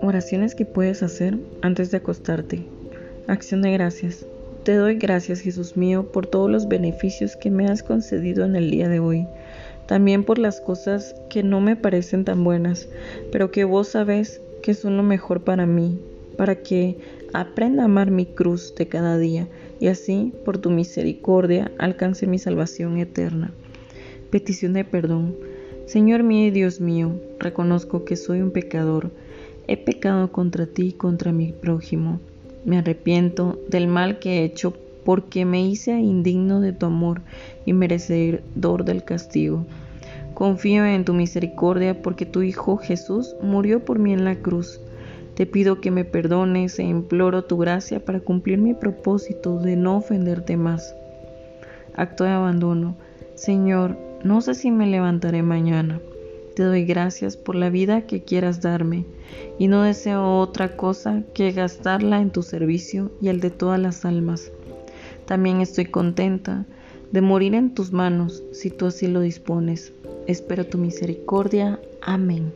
Oraciones que puedes hacer antes de acostarte. Acción de gracias. Te doy gracias, Jesús mío, por todos los beneficios que me has concedido en el día de hoy. También por las cosas que no me parecen tan buenas, pero que vos sabés que son lo mejor para mí, para que aprenda a amar mi cruz de cada día y así, por tu misericordia, alcance mi salvación eterna. Petición de perdón. Señor mío y Dios mío, reconozco que soy un pecador. He pecado contra ti y contra mi prójimo me arrepiento del mal que he hecho porque me hice indigno de tu amor y merecedor del castigo. Confío en tu misericordia porque tu Hijo Jesús murió por mí en la cruz. Te pido que me perdones e imploro tu gracia para cumplir mi propósito de no ofenderte más. Acto de abandono. Señor, no sé si me levantaré mañana te doy gracias por la vida que quieras darme y no deseo otra cosa que gastarla en tu servicio y el de todas las almas. También estoy contenta de morir en tus manos si tú así lo dispones. Espero tu misericordia. Amén.